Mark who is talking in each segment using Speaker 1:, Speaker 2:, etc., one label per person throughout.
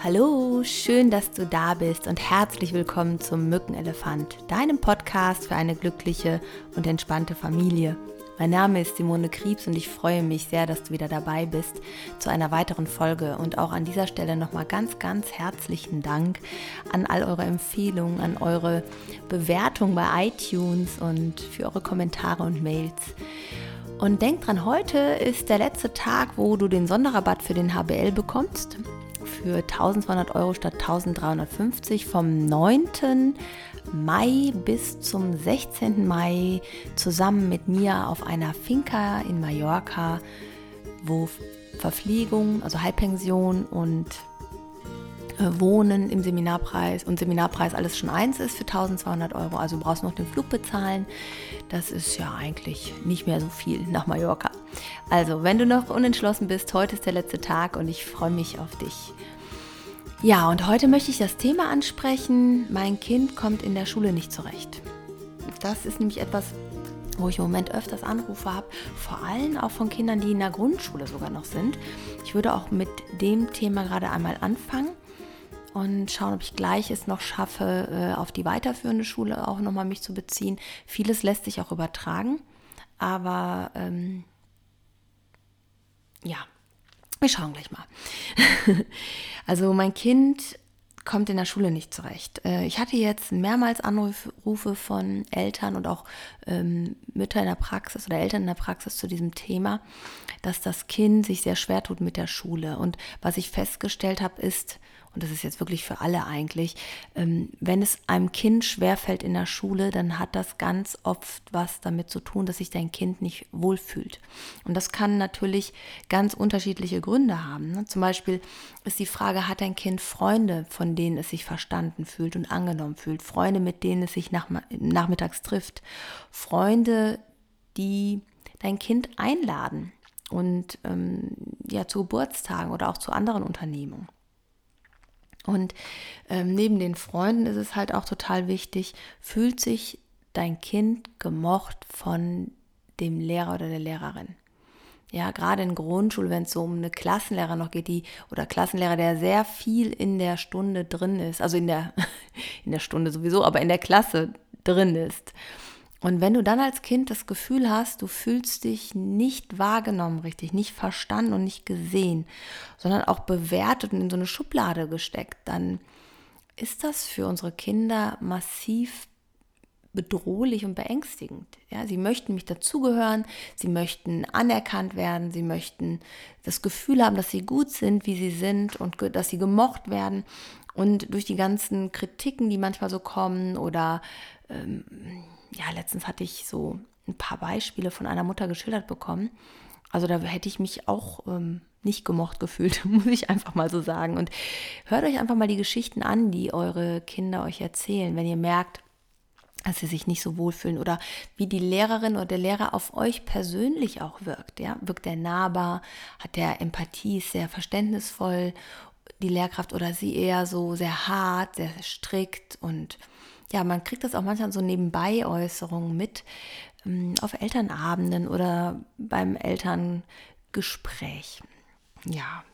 Speaker 1: Hallo, schön, dass du da bist und herzlich willkommen zum Mückenelefant, deinem Podcast für eine glückliche und entspannte Familie. Mein Name ist Simone Kriebs und ich freue mich sehr, dass du wieder dabei bist zu einer weiteren Folge. Und auch an dieser Stelle nochmal ganz, ganz herzlichen Dank an all eure Empfehlungen, an eure Bewertung bei iTunes und für eure Kommentare und Mails. Und denk dran, heute ist der letzte Tag, wo du den Sonderrabatt für den HBL bekommst für 1200 Euro statt 1350 vom 9. Mai bis zum 16. Mai zusammen mit mir auf einer Finca in Mallorca, wo Verpflegung, also Halbpension und äh, Wohnen im Seminarpreis und Seminarpreis alles schon eins ist für 1200 Euro. Also du brauchst noch den Flug bezahlen. Das ist ja eigentlich nicht mehr so viel nach Mallorca. Also, wenn du noch unentschlossen bist, heute ist der letzte Tag und ich freue mich auf dich. Ja, und heute möchte ich das Thema ansprechen, mein Kind kommt in der Schule nicht zurecht. Das ist nämlich etwas, wo ich im Moment öfters Anrufe habe, vor allem auch von Kindern, die in der Grundschule sogar noch sind. Ich würde auch mit dem Thema gerade einmal anfangen und schauen, ob ich gleich es noch schaffe, äh, auf die weiterführende Schule auch nochmal mich zu beziehen. Vieles lässt sich auch übertragen, aber ähm, ja, wir schauen gleich mal. also mein Kind kommt in der Schule nicht zurecht. Äh, ich hatte jetzt mehrmals Anrufe von Eltern und auch ähm, Mütter in der Praxis oder Eltern in der Praxis zu diesem Thema, dass das Kind sich sehr schwer tut mit der Schule. Und was ich festgestellt habe, ist, und das ist jetzt wirklich für alle eigentlich, ähm, wenn es einem Kind schwerfällt in der Schule, dann hat das ganz oft was damit zu tun, dass sich dein Kind nicht wohlfühlt. Und das kann natürlich ganz unterschiedliche Gründe haben. Ne? Zum Beispiel ist die Frage, hat dein Kind Freunde, von denen es sich verstanden fühlt und angenommen fühlt? Freunde, mit denen es sich nach, nachmittags trifft? Freunde, die dein Kind einladen und ähm, ja zu Geburtstagen oder auch zu anderen Unternehmungen. Und ähm, neben den Freunden ist es halt auch total wichtig, fühlt sich dein Kind gemocht von dem Lehrer oder der Lehrerin. Ja, gerade in Grundschule, wenn es so um eine Klassenlehrer noch geht, die oder Klassenlehrer, der sehr viel in der Stunde drin ist, also in der in der Stunde sowieso, aber in der Klasse drin ist. Und wenn du dann als Kind das Gefühl hast, du fühlst dich nicht wahrgenommen richtig, nicht verstanden und nicht gesehen, sondern auch bewertet und in so eine Schublade gesteckt, dann ist das für unsere Kinder massiv bedrohlich und beängstigend. Ja, sie möchten mich dazugehören, sie möchten anerkannt werden, sie möchten das Gefühl haben, dass sie gut sind, wie sie sind und dass sie gemocht werden. Und durch die ganzen Kritiken, die manchmal so kommen oder ähm, ja, letztens hatte ich so ein paar Beispiele von einer Mutter geschildert bekommen. Also da hätte ich mich auch ähm, nicht gemocht gefühlt, muss ich einfach mal so sagen. Und hört euch einfach mal die Geschichten an, die eure Kinder euch erzählen, wenn ihr merkt, dass sie sich nicht so wohlfühlen oder wie die Lehrerin oder der Lehrer auf euch persönlich auch wirkt. Ja? Wirkt er nahbar, hat der Empathie, ist sehr verständnisvoll, die Lehrkraft oder sie eher so sehr hart, sehr strikt und ja, man kriegt das auch manchmal so nebenbei Äußerungen mit ähm, auf Elternabenden oder beim Elterngespräch. Ja.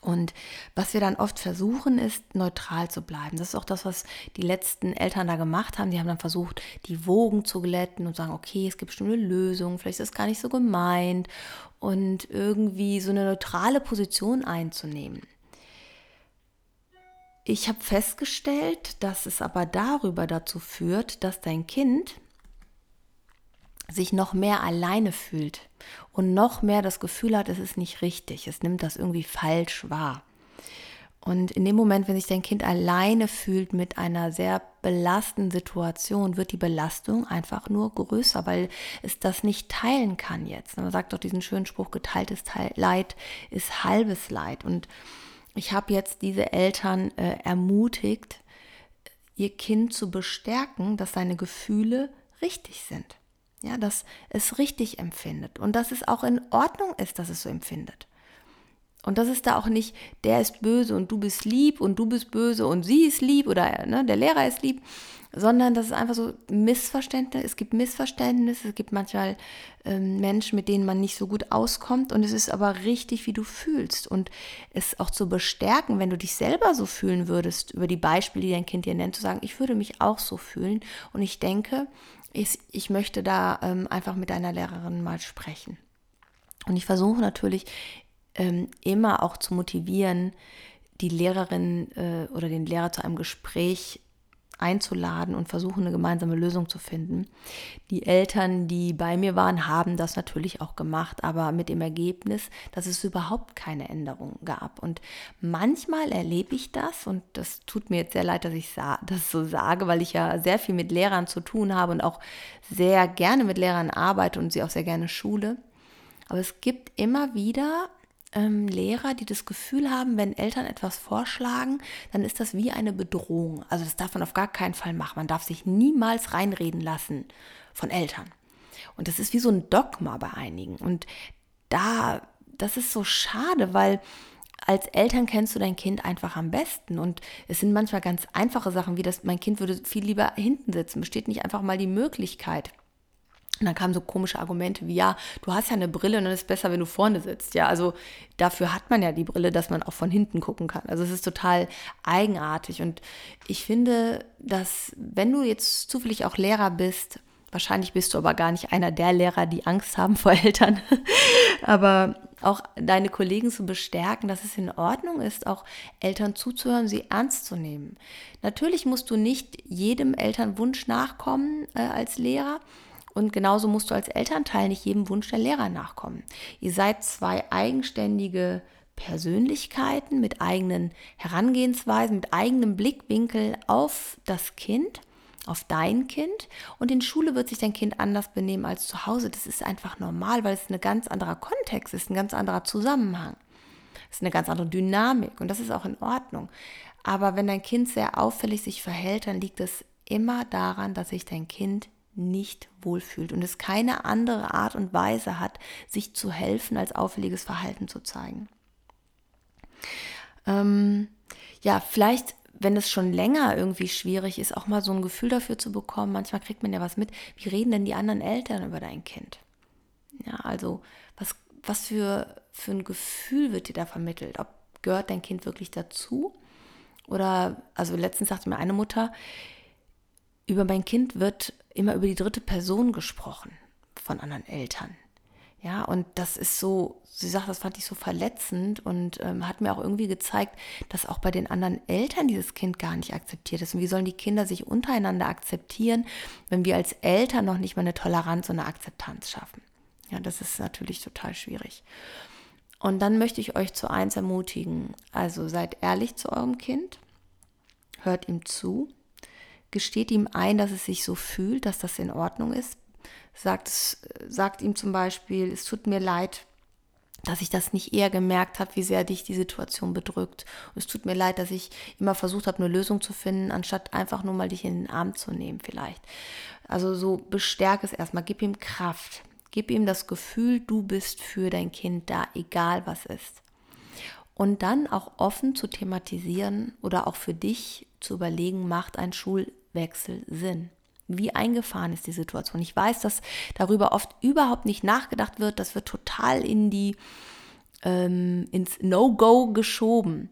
Speaker 1: Und was wir dann oft versuchen, ist neutral zu bleiben. Das ist auch das, was die letzten Eltern da gemacht haben. Die haben dann versucht, die Wogen zu glätten und sagen, okay, es gibt bestimmte Lösungen, vielleicht ist es gar nicht so gemeint und irgendwie so eine neutrale Position einzunehmen. Ich habe festgestellt, dass es aber darüber dazu führt, dass dein Kind sich noch mehr alleine fühlt und noch mehr das Gefühl hat, es ist nicht richtig, es nimmt das irgendwie falsch wahr. Und in dem Moment, wenn sich dein Kind alleine fühlt mit einer sehr belastenden Situation, wird die Belastung einfach nur größer, weil es das nicht teilen kann jetzt. Man sagt doch diesen schönen Spruch, geteiltes Leid ist halbes Leid. Und ich habe jetzt diese Eltern äh, ermutigt, ihr Kind zu bestärken, dass seine Gefühle richtig sind. Ja, dass es richtig empfindet und dass es auch in Ordnung ist, dass es so empfindet. Und das ist da auch nicht, der ist böse und du bist lieb und du bist böse und sie ist lieb oder ne, der Lehrer ist lieb, sondern das ist einfach so Missverständnisse. Es gibt Missverständnisse, es gibt manchmal ähm, Menschen, mit denen man nicht so gut auskommt und es ist aber richtig, wie du fühlst und es auch zu bestärken, wenn du dich selber so fühlen würdest, über die Beispiele, die dein Kind dir nennt, zu sagen, ich würde mich auch so fühlen und ich denke, ich, ich möchte da ähm, einfach mit deiner Lehrerin mal sprechen. Und ich versuche natürlich ähm, immer auch zu motivieren, die Lehrerin äh, oder den Lehrer zu einem Gespräch einzuladen und versuchen, eine gemeinsame Lösung zu finden. Die Eltern, die bei mir waren, haben das natürlich auch gemacht, aber mit dem Ergebnis, dass es überhaupt keine Änderung gab. Und manchmal erlebe ich das und das tut mir jetzt sehr leid, dass ich das so sage, weil ich ja sehr viel mit Lehrern zu tun habe und auch sehr gerne mit Lehrern arbeite und sie auch sehr gerne schule. Aber es gibt immer wieder ähm, Lehrer, die das Gefühl haben, wenn Eltern etwas vorschlagen, dann ist das wie eine Bedrohung. Also das darf man auf gar keinen Fall machen. Man darf sich niemals reinreden lassen von Eltern. Und das ist wie so ein Dogma bei einigen. Und da, das ist so schade, weil als Eltern kennst du dein Kind einfach am besten. Und es sind manchmal ganz einfache Sachen, wie das, mein Kind würde viel lieber hinten sitzen. Besteht nicht einfach mal die Möglichkeit. Und dann kamen so komische Argumente wie, ja, du hast ja eine Brille und dann ist es besser, wenn du vorne sitzt. Ja, also dafür hat man ja die Brille, dass man auch von hinten gucken kann. Also es ist total eigenartig. Und ich finde, dass wenn du jetzt zufällig auch Lehrer bist, wahrscheinlich bist du aber gar nicht einer der Lehrer, die Angst haben vor Eltern, aber auch deine Kollegen zu bestärken, dass es in Ordnung ist, auch Eltern zuzuhören, sie ernst zu nehmen. Natürlich musst du nicht jedem Elternwunsch nachkommen äh, als Lehrer, und genauso musst du als Elternteil nicht jedem Wunsch der Lehrer nachkommen. Ihr seid zwei eigenständige Persönlichkeiten mit eigenen Herangehensweisen, mit eigenem Blickwinkel auf das Kind, auf dein Kind. Und in Schule wird sich dein Kind anders benehmen als zu Hause. Das ist einfach normal, weil es ein ganz anderer Kontext ist, ein ganz anderer Zusammenhang. Es ist eine ganz andere Dynamik und das ist auch in Ordnung. Aber wenn dein Kind sehr auffällig sich verhält, dann liegt es immer daran, dass sich dein Kind nicht wohlfühlt und es keine andere Art und Weise hat, sich zu helfen, als auffälliges Verhalten zu zeigen. Ähm, ja, vielleicht, wenn es schon länger irgendwie schwierig ist, auch mal so ein Gefühl dafür zu bekommen. Manchmal kriegt man ja was mit. Wie reden denn die anderen Eltern über dein Kind? Ja, also was, was für, für ein Gefühl wird dir da vermittelt? Ob gehört dein Kind wirklich dazu? Oder, also letztens sagte mir eine Mutter, über mein Kind wird immer über die dritte Person gesprochen von anderen Eltern. Ja, und das ist so, sie sagt, das fand ich so verletzend und ähm, hat mir auch irgendwie gezeigt, dass auch bei den anderen Eltern dieses Kind gar nicht akzeptiert ist. Und wie sollen die Kinder sich untereinander akzeptieren, wenn wir als Eltern noch nicht mal eine Toleranz und eine Akzeptanz schaffen? Ja, das ist natürlich total schwierig. Und dann möchte ich euch zu eins ermutigen. Also seid ehrlich zu eurem Kind, hört ihm zu, gesteht ihm ein, dass es sich so fühlt, dass das in Ordnung ist. Sagt, sagt ihm zum Beispiel, es tut mir leid, dass ich das nicht eher gemerkt habe, wie sehr dich die Situation bedrückt. Und es tut mir leid, dass ich immer versucht habe, eine Lösung zu finden, anstatt einfach nur mal dich in den Arm zu nehmen vielleicht. Also so bestärke es erstmal, gib ihm Kraft, gib ihm das Gefühl, du bist für dein Kind da, egal was ist. Und dann auch offen zu thematisieren oder auch für dich zu überlegen, macht ein Schul Wechsel Sinn? Wie eingefahren ist die Situation? Ich weiß, dass darüber oft überhaupt nicht nachgedacht wird. Das wird total in die, ähm, ins No-Go geschoben.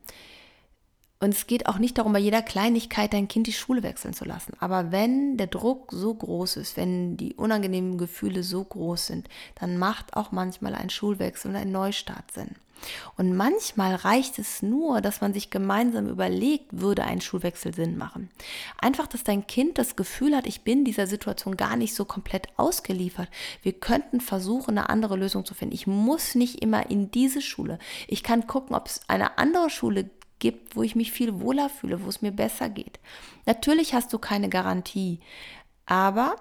Speaker 1: Und es geht auch nicht darum, bei jeder Kleinigkeit dein Kind die Schule wechseln zu lassen. Aber wenn der Druck so groß ist, wenn die unangenehmen Gefühle so groß sind, dann macht auch manchmal ein Schulwechsel und ein Neustart Sinn. Und manchmal reicht es nur, dass man sich gemeinsam überlegt, würde ein Schulwechsel Sinn machen. Einfach, dass dein Kind das Gefühl hat, ich bin dieser Situation gar nicht so komplett ausgeliefert. Wir könnten versuchen, eine andere Lösung zu finden. Ich muss nicht immer in diese Schule. Ich kann gucken, ob es eine andere Schule gibt, wo ich mich viel wohler fühle, wo es mir besser geht. Natürlich hast du keine Garantie, aber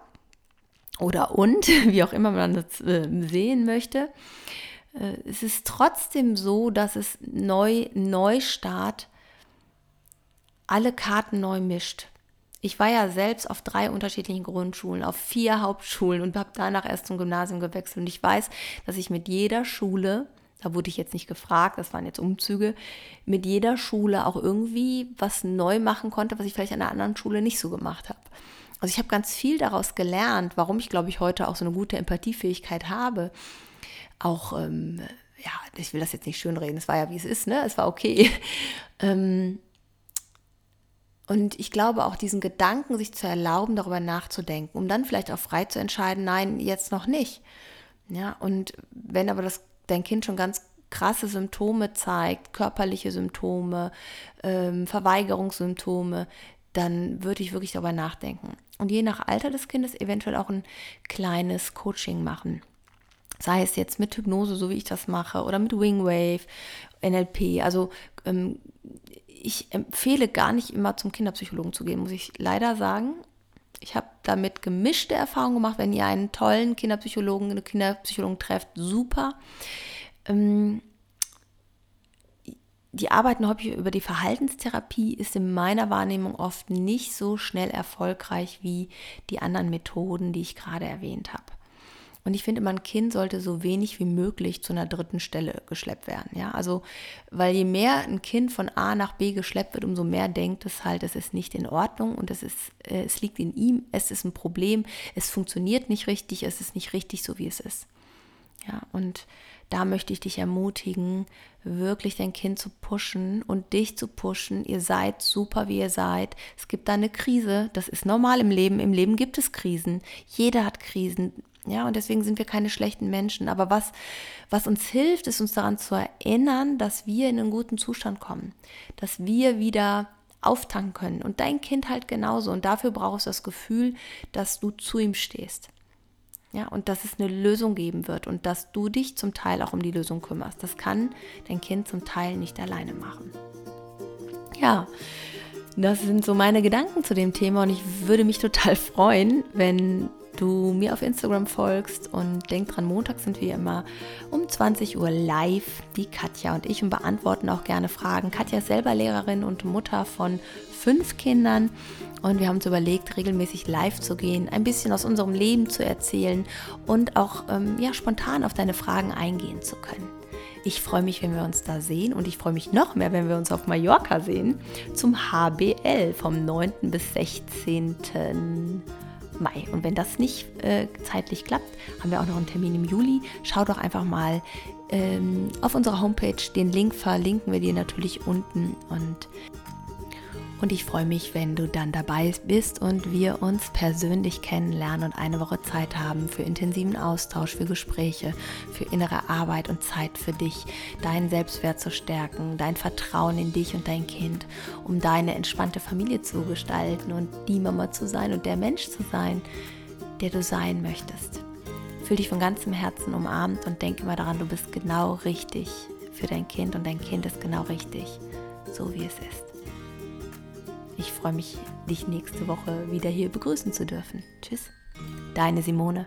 Speaker 1: oder und, wie auch immer man das äh, sehen möchte, es ist trotzdem so, dass es neu, Neustart alle Karten neu mischt. Ich war ja selbst auf drei unterschiedlichen Grundschulen, auf vier Hauptschulen und habe danach erst zum Gymnasium gewechselt. Und ich weiß, dass ich mit jeder Schule da wurde ich jetzt nicht gefragt, das waren jetzt Umzüge, mit jeder Schule auch irgendwie was neu machen konnte, was ich vielleicht an einer anderen Schule nicht so gemacht habe. Also ich habe ganz viel daraus gelernt, warum ich, glaube ich, heute auch so eine gute Empathiefähigkeit habe. Auch, ähm, ja, ich will das jetzt nicht schönreden, es war ja wie es ist, ne? Es war okay. ähm, und ich glaube auch diesen Gedanken, sich zu erlauben, darüber nachzudenken, um dann vielleicht auch frei zu entscheiden, nein, jetzt noch nicht. Ja, und wenn aber das dein Kind schon ganz krasse Symptome zeigt, körperliche Symptome, ähm, Verweigerungssymptome, dann würde ich wirklich darüber nachdenken. Und je nach Alter des Kindes eventuell auch ein kleines Coaching machen. Sei es jetzt mit Hypnose, so wie ich das mache, oder mit Wingwave, NLP. Also ähm, ich empfehle gar nicht immer zum Kinderpsychologen zu gehen, muss ich leider sagen. Ich habe damit gemischte Erfahrungen gemacht. Wenn ihr einen tollen Kinderpsychologen, eine Kinderpsychologin trefft, super. Ähm, die Arbeit häufig über die Verhaltenstherapie ist in meiner Wahrnehmung oft nicht so schnell erfolgreich wie die anderen Methoden, die ich gerade erwähnt habe. Und ich finde, mein Kind sollte so wenig wie möglich zu einer dritten Stelle geschleppt werden. Ja, also, weil je mehr ein Kind von A nach B geschleppt wird, umso mehr denkt es halt, es ist nicht in Ordnung und es ist, äh, es liegt in ihm, es ist ein Problem, es funktioniert nicht richtig, es ist nicht richtig so, wie es ist. Ja, und da möchte ich dich ermutigen, wirklich dein Kind zu pushen und dich zu pushen. Ihr seid super, wie ihr seid. Es gibt da eine Krise. Das ist normal im Leben. Im Leben gibt es Krisen. Jeder hat Krisen. Ja, und deswegen sind wir keine schlechten Menschen. Aber was, was uns hilft, ist uns daran zu erinnern, dass wir in einen guten Zustand kommen. Dass wir wieder auftanken können. Und dein Kind halt genauso. Und dafür brauchst du das Gefühl, dass du zu ihm stehst. Ja, und dass es eine Lösung geben wird und dass du dich zum Teil auch um die Lösung kümmerst. Das kann dein Kind zum Teil nicht alleine machen. Ja, das sind so meine Gedanken zu dem Thema und ich würde mich total freuen, wenn du mir auf Instagram folgst und denk dran, Montag sind wir immer um 20 Uhr live, die Katja und ich und beantworten auch gerne Fragen. Katja ist selber Lehrerin und Mutter von fünf Kindern und wir haben uns überlegt, regelmäßig live zu gehen, ein bisschen aus unserem Leben zu erzählen und auch ähm, ja, spontan auf deine Fragen eingehen zu können. Ich freue mich, wenn wir uns da sehen und ich freue mich noch mehr, wenn wir uns auf Mallorca sehen zum HBL vom 9. bis 16. Mai. Und wenn das nicht äh, zeitlich klappt, haben wir auch noch einen Termin im Juli. Schau doch einfach mal ähm, auf unserer Homepage. Den Link verlinken wir dir natürlich unten. Und und ich freue mich, wenn du dann dabei bist und wir uns persönlich kennenlernen und eine Woche Zeit haben für intensiven Austausch, für Gespräche, für innere Arbeit und Zeit für dich, deinen Selbstwert zu stärken, dein Vertrauen in dich und dein Kind, um deine entspannte Familie zu gestalten und die Mama zu sein und der Mensch zu sein, der du sein möchtest. Fühl dich von ganzem Herzen umarmt und denk immer daran, du bist genau richtig für dein Kind und dein Kind ist genau richtig, so wie es ist. Ich freue mich, dich nächste Woche wieder hier begrüßen zu dürfen. Tschüss, deine Simone.